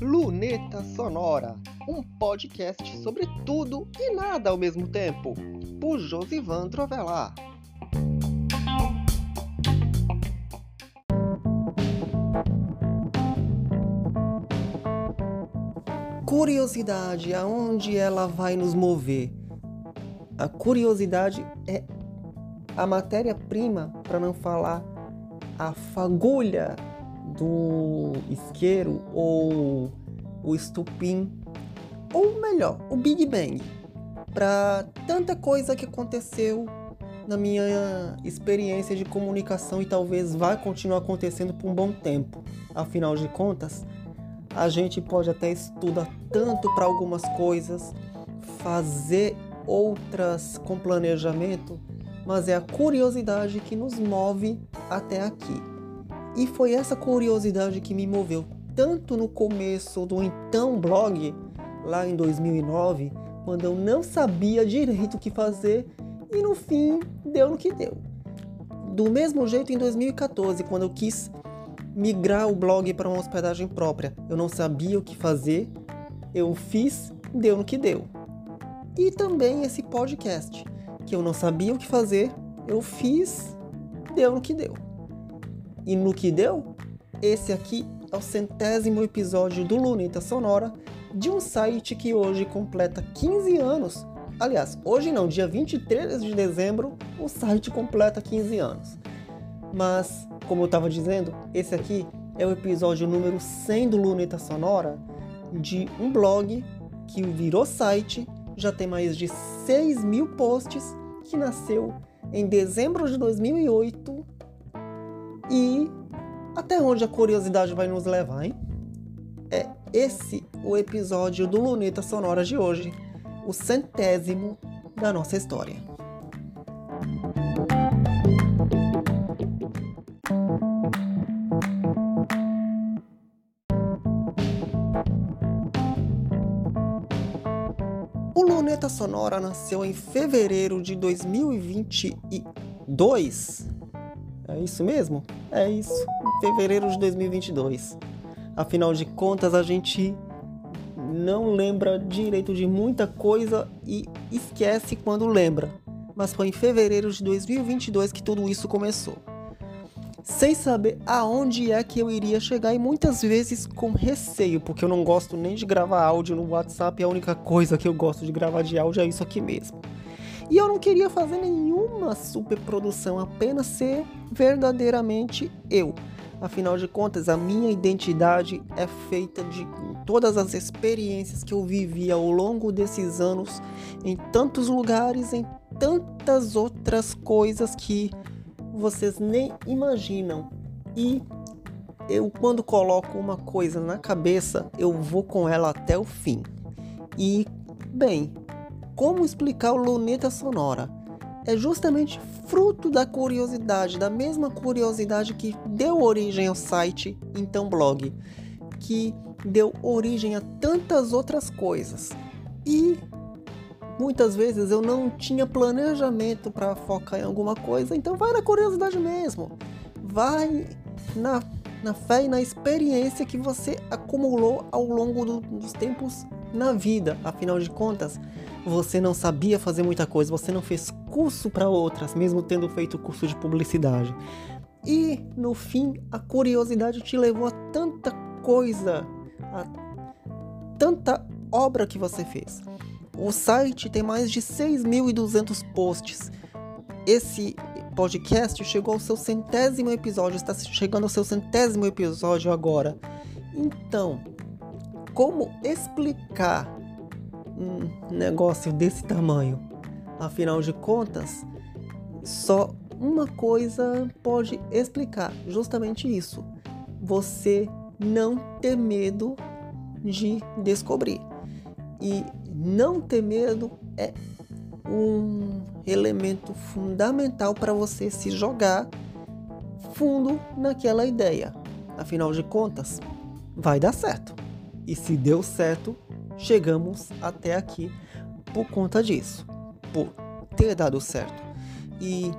Luneta Sonora, um podcast sobre tudo e nada ao mesmo tempo, por Josivan Trovelar. Curiosidade, aonde ela vai nos mover? A curiosidade é a matéria-prima, para não falar a fagulha do isqueiro ou o estupim, ou melhor, o Big Bang, para tanta coisa que aconteceu na minha experiência de comunicação e talvez vai continuar acontecendo por um bom tempo. Afinal de contas, a gente pode até estudar tanto para algumas coisas, fazer outras com planejamento, mas é a curiosidade que nos move até aqui. E foi essa curiosidade que me moveu tanto no começo do então blog, lá em 2009, quando eu não sabia direito o que fazer e no fim deu no que deu. Do mesmo jeito em 2014, quando eu quis migrar o blog para uma hospedagem própria, eu não sabia o que fazer, eu fiz, deu no que deu. E também esse podcast, que eu não sabia o que fazer, eu fiz, deu no que deu. E no que deu, esse aqui é o centésimo episódio do Luneta Sonora de um site que hoje completa 15 anos. Aliás, hoje não, dia 23 de dezembro, o site completa 15 anos. Mas, como eu estava dizendo, esse aqui é o episódio número 100 do Luneta Sonora de um blog que virou site, já tem mais de 6 mil posts, que nasceu em dezembro de 2008 e até onde a curiosidade vai nos levar, hein? É esse o episódio do Luneta Sonora de hoje, o centésimo da nossa história. Luneta Sonora nasceu em fevereiro de 2022 é isso mesmo? É isso. Fevereiro de 2022. Afinal de contas, a gente não lembra direito de muita coisa e esquece quando lembra. Mas foi em fevereiro de 2022 que tudo isso começou. Sem saber aonde é que eu iria chegar e muitas vezes com receio, porque eu não gosto nem de gravar áudio no WhatsApp, a única coisa que eu gosto de gravar de áudio é isso aqui mesmo. E eu não queria fazer nenhuma superprodução, apenas ser verdadeiramente eu. Afinal de contas, a minha identidade é feita de todas as experiências que eu vivi ao longo desses anos, em tantos lugares, em tantas outras coisas que vocês nem imaginam. E eu, quando coloco uma coisa na cabeça, eu vou com ela até o fim. E, bem, como explicar o luneta sonora? É justamente fruto da curiosidade, da mesma curiosidade que deu origem ao site Então Blog, que deu origem a tantas outras coisas. E muitas vezes eu não tinha planejamento para focar em alguma coisa, então vai na curiosidade mesmo. Vai na, na fé e na experiência que você acumulou ao longo do, dos tempos na vida. Afinal de contas, você não sabia fazer muita coisa, você não fez curso para outras, mesmo tendo feito curso de publicidade. E no fim, a curiosidade te levou a tanta coisa, a tanta obra que você fez. O site tem mais de 6.200 posts. Esse podcast chegou ao seu centésimo episódio, está chegando ao seu centésimo episódio agora. Então, como explicar um negócio desse tamanho? Afinal de contas, só uma coisa pode explicar justamente isso. Você não ter medo de descobrir. E não ter medo é um elemento fundamental para você se jogar fundo naquela ideia. Afinal de contas, vai dar certo. E se deu certo, chegamos até aqui por conta disso, por ter dado certo. E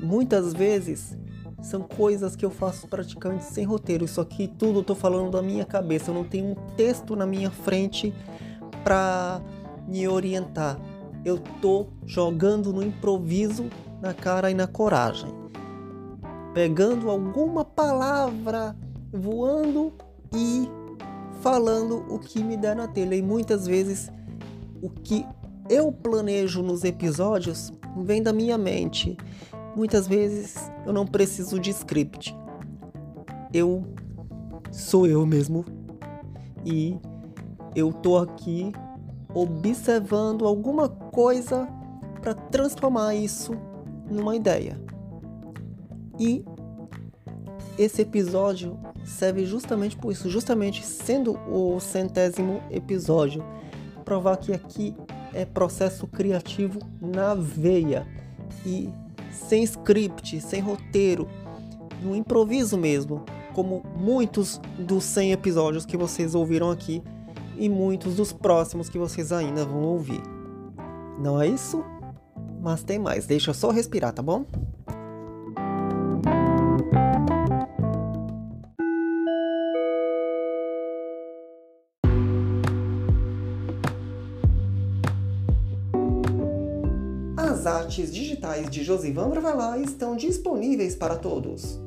muitas vezes são coisas que eu faço praticamente sem roteiro. Isso aqui tudo eu tô falando da minha cabeça. Eu não tenho um texto na minha frente para me orientar. Eu tô jogando no improviso, na cara e na coragem. Pegando alguma palavra voando e falando o que me der na telha. E muitas vezes o que eu planejo nos episódios vem da minha mente. Muitas vezes eu não preciso de script. Eu sou eu mesmo. E eu tô aqui observando alguma coisa para transformar isso numa ideia. E esse episódio serve justamente por isso, justamente sendo o centésimo episódio, provar que aqui é processo criativo na veia e sem script, sem roteiro, no improviso mesmo, como muitos dos 100 episódios que vocês ouviram aqui e muitos dos próximos que vocês ainda vão ouvir. Não é isso? Mas tem mais, deixa eu só respirar, tá bom? As artes digitais de Josivandro Velar estão disponíveis para todos.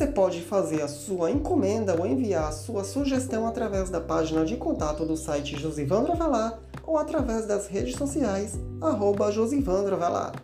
Você pode fazer a sua encomenda ou enviar a sua sugestão através da página de contato do site Josivandro Velar ou através das redes sociais arroba Josivandro Velar.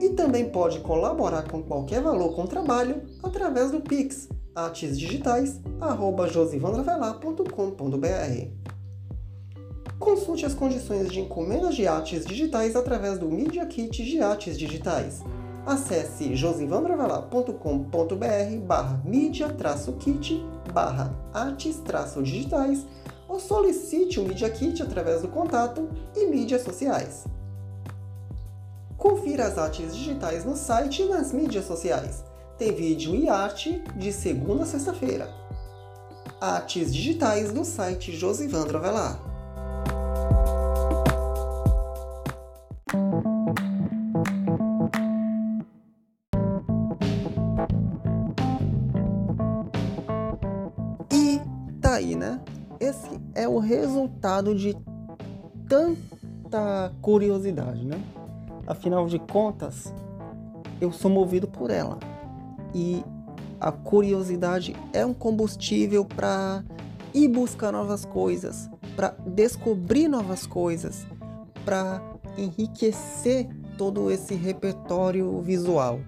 E também pode colaborar com qualquer valor com o trabalho através do Pix artesdigitais@josivandrovelar.com.br. Consulte as condições de encomenda de artes digitais através do Media Kit de Artes Digitais. Acesse josivandrovelar.com.br barra media-kit barra artes-digitais ou solicite o Media Kit através do contato e mídias sociais. Confira as artes digitais no site e nas mídias sociais. Tem vídeo e arte de segunda a sexta-feira. Artes digitais no site Josivandro Avelar. Aí, né? Esse é o resultado de tanta curiosidade, né? Afinal de contas, eu sou movido por ela. E a curiosidade é um combustível para ir buscar novas coisas, para descobrir novas coisas, para enriquecer todo esse repertório visual.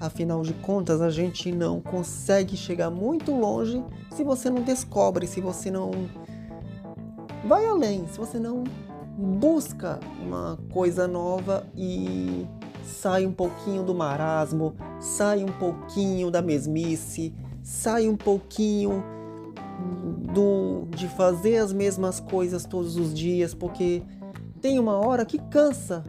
Afinal de contas, a gente não consegue chegar muito longe se você não descobre, se você não vai além, se você não busca uma coisa nova e sai um pouquinho do marasmo, sai um pouquinho da mesmice, sai um pouquinho do de fazer as mesmas coisas todos os dias, porque tem uma hora que cansa,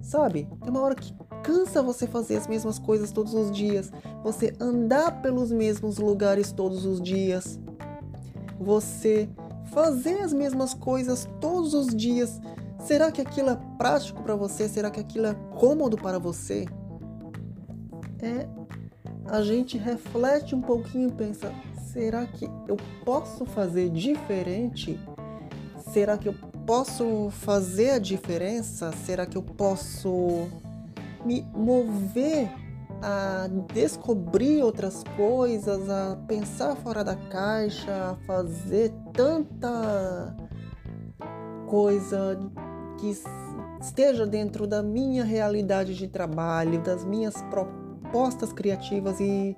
sabe? Tem uma hora que cansa você fazer as mesmas coisas todos os dias, você andar pelos mesmos lugares todos os dias, você fazer as mesmas coisas todos os dias. Será que aquilo é prático para você? Será que aquilo é cômodo para você? É a gente reflete um pouquinho e pensa: será que eu posso fazer diferente? Será que eu posso fazer a diferença? Será que eu posso me mover a descobrir outras coisas, a pensar fora da caixa, a fazer tanta coisa que esteja dentro da minha realidade de trabalho, das minhas propostas criativas e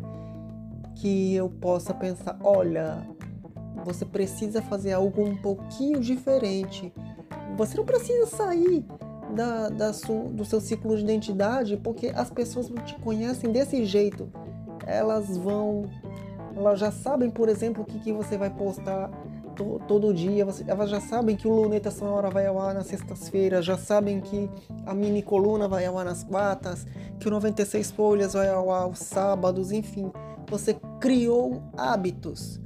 que eu possa pensar, olha, você precisa fazer algo um pouquinho diferente. Você não precisa sair da, da do seu ciclo de identidade, porque as pessoas não te conhecem desse jeito. Elas vão. Elas já sabem, por exemplo, o que, que você vai postar to, todo dia. Você, elas já sabem que o Luneta Sonora vai ao ar nas sextas-feiras, já sabem que a mini coluna vai ao ar nas quartas, que o 96 Folhas vai ao ar aos sábados, enfim. Você criou hábitos.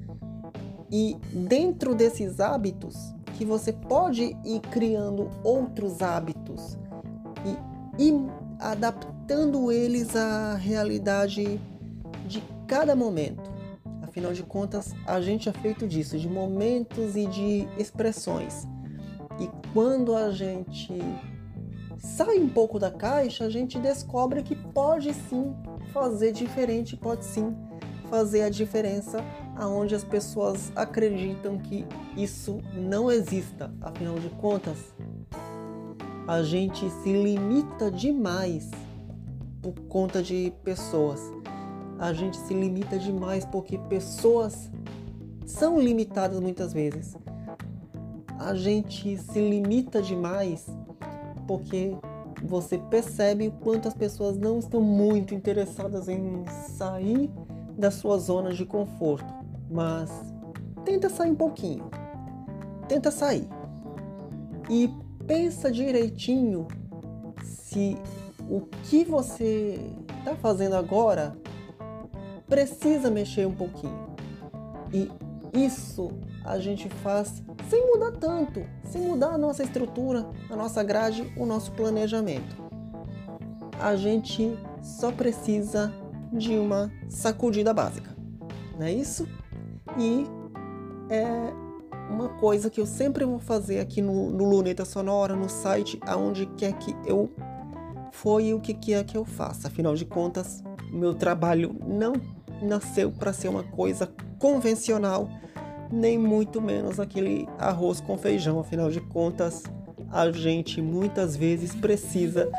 E dentro desses hábitos, que você pode ir criando outros hábitos e, adaptando eles à realidade de cada momento. Afinal de contas, a gente é feito disso, de momentos e de expressões. E quando a gente sai um pouco da caixa, a gente descobre que pode sim fazer diferente, pode sim fazer a diferença aonde as pessoas acreditam que isso não exista. Afinal de contas, a gente se limita demais por conta de pessoas. A gente se limita demais porque pessoas são limitadas muitas vezes. A gente se limita demais porque você percebe o quanto as pessoas não estão muito interessadas em sair da sua zona de conforto, mas tenta sair um pouquinho. Tenta sair. E pensa direitinho se o que você está fazendo agora precisa mexer um pouquinho. E isso a gente faz sem mudar tanto, sem mudar a nossa estrutura, a nossa grade, o nosso planejamento. A gente só precisa de uma sacudida básica, não é isso? E é uma coisa que eu sempre vou fazer aqui no, no Luneta Sonora, no site, aonde quer que eu for e o que quer que eu faça. Afinal de contas, meu trabalho não nasceu para ser uma coisa convencional, nem muito menos aquele arroz com feijão. Afinal de contas, a gente muitas vezes precisa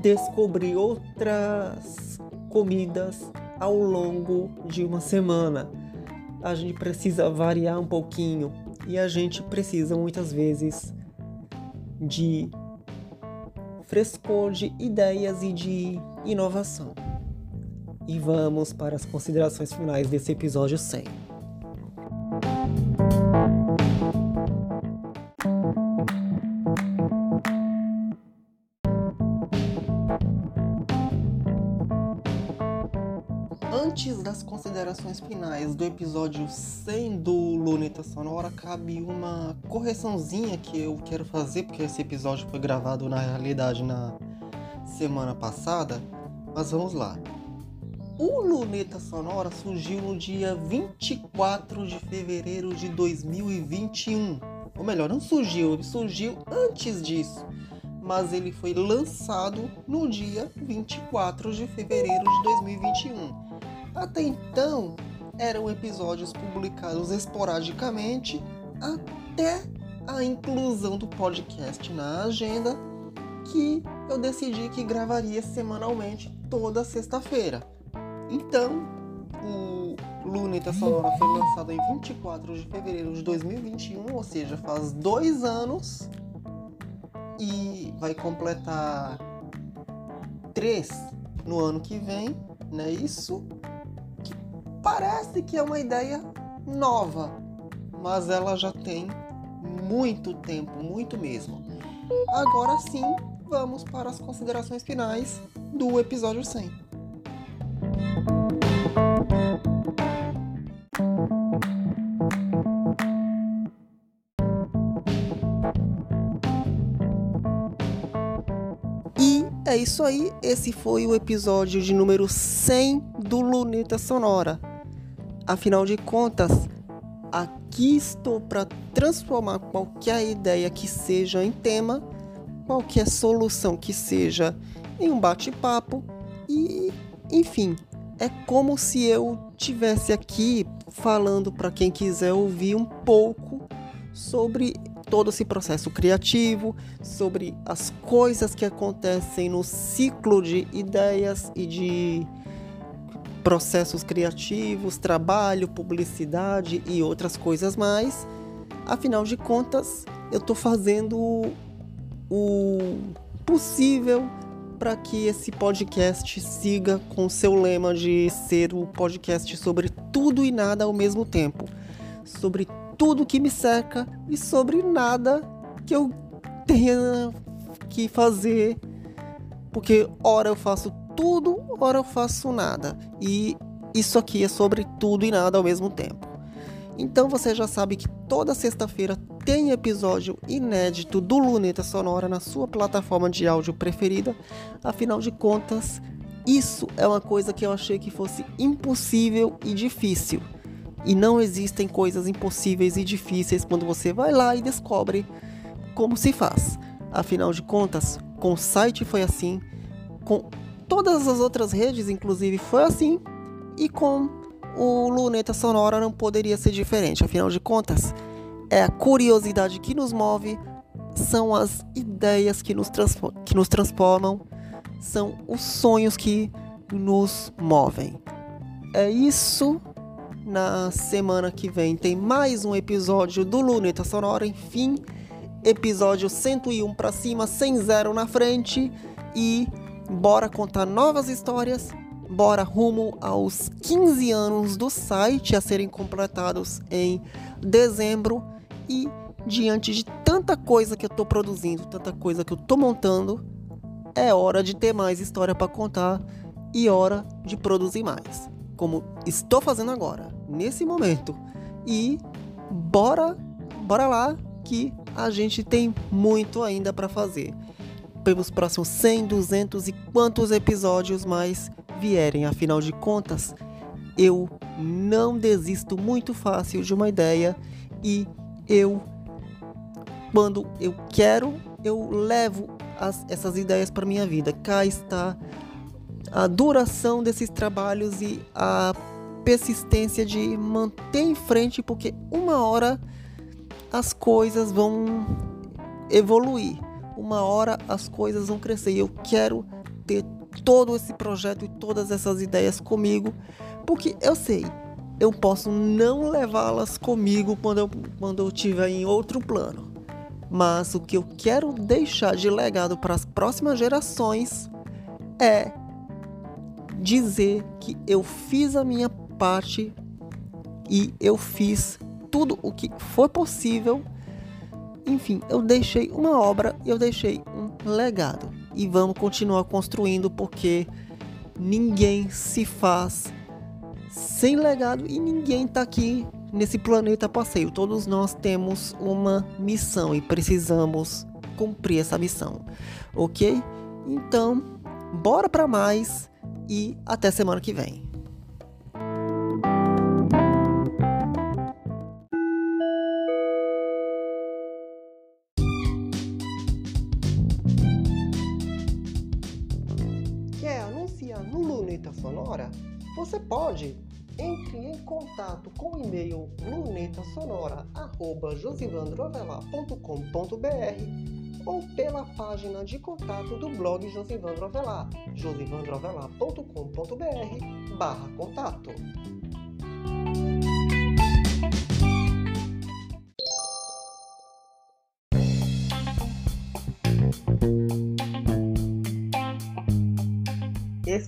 descobrir outras comidas ao longo de uma semana. A gente precisa variar um pouquinho e a gente precisa muitas vezes de frescor de ideias e de inovação. E vamos para as considerações finais desse episódio 100. Das considerações finais do episódio 100 do Luneta Sonora, cabe uma correçãozinha que eu quero fazer, porque esse episódio foi gravado na realidade na semana passada. Mas vamos lá. O Luneta Sonora surgiu no dia 24 de fevereiro de 2021. Ou melhor, não surgiu, ele surgiu antes disso. Mas ele foi lançado no dia 24 de fevereiro de 2021. Até então, eram episódios publicados esporadicamente até a inclusão do podcast na agenda, que eu decidi que gravaria semanalmente toda sexta-feira. Então, o Luneta Sonora foi lançado em 24 de fevereiro de 2021, ou seja, faz dois anos e vai completar três no ano que vem, né? Isso parece que é uma ideia nova, mas ela já tem muito tempo, muito mesmo. Agora sim, vamos para as considerações finais do episódio 100. E é isso aí, esse foi o episódio de número 100 do Luneta Sonora. Afinal de contas, aqui estou para transformar qualquer ideia que seja em tema, qualquer solução que seja em um bate-papo e, enfim, é como se eu tivesse aqui falando para quem quiser ouvir um pouco sobre todo esse processo criativo, sobre as coisas que acontecem no ciclo de ideias e de processos criativos, trabalho, publicidade e outras coisas mais. Afinal de contas, eu estou fazendo o possível para que esse podcast siga com seu lema de ser o podcast sobre tudo e nada ao mesmo tempo, sobre tudo que me cerca e sobre nada que eu tenha que fazer, porque ora eu faço tudo, ora eu faço nada. E isso aqui é sobre tudo e nada ao mesmo tempo. Então você já sabe que toda sexta-feira tem episódio inédito do Luneta Sonora na sua plataforma de áudio preferida. Afinal de contas, isso é uma coisa que eu achei que fosse impossível e difícil. E não existem coisas impossíveis e difíceis quando você vai lá e descobre como se faz. Afinal de contas, com o site foi assim, com todas as outras redes, inclusive, foi assim, e com o Luneta Sonora não poderia ser diferente. Afinal de contas, é a curiosidade que nos move, são as ideias que nos, que nos transformam, são os sonhos que nos movem. É isso na semana que vem tem mais um episódio do Luneta Sonora, enfim, episódio 101 para cima, sem zero na frente e bora contar novas histórias. Bora rumo aos 15 anos do site a serem completados em dezembro e diante de tanta coisa que eu tô produzindo, tanta coisa que eu tô montando, é hora de ter mais história para contar e hora de produzir mais, como estou fazendo agora nesse momento. E bora, bora lá que a gente tem muito ainda para fazer. Pelos próximos 100, 200 e quantos episódios mais vierem, afinal de contas, eu não desisto muito fácil de uma ideia e eu quando eu quero, eu levo as, essas ideias para minha vida. Cá está a duração desses trabalhos e a persistência de manter em frente, porque uma hora as coisas vão evoluir, uma hora as coisas vão crescer. E eu quero ter todo esse projeto e todas essas ideias comigo, porque eu sei, eu posso não levá-las comigo quando eu, quando eu estiver em outro plano. Mas o que eu quero deixar de legado para as próximas gerações é dizer que eu fiz a minha parte e eu fiz tudo o que foi possível. Enfim, eu deixei uma obra, eu deixei um legado. E vamos continuar construindo porque ninguém se faz sem legado e ninguém está aqui nesse planeta passeio. Todos nós temos uma missão e precisamos cumprir essa missão, ok? Então, bora para mais e até semana que vem. Contato com o e-mail lunetasonora@josivandroavelar.com.br ou pela página de contato do blog Josivandro Avelar, josivandroavelar.com.br/contato.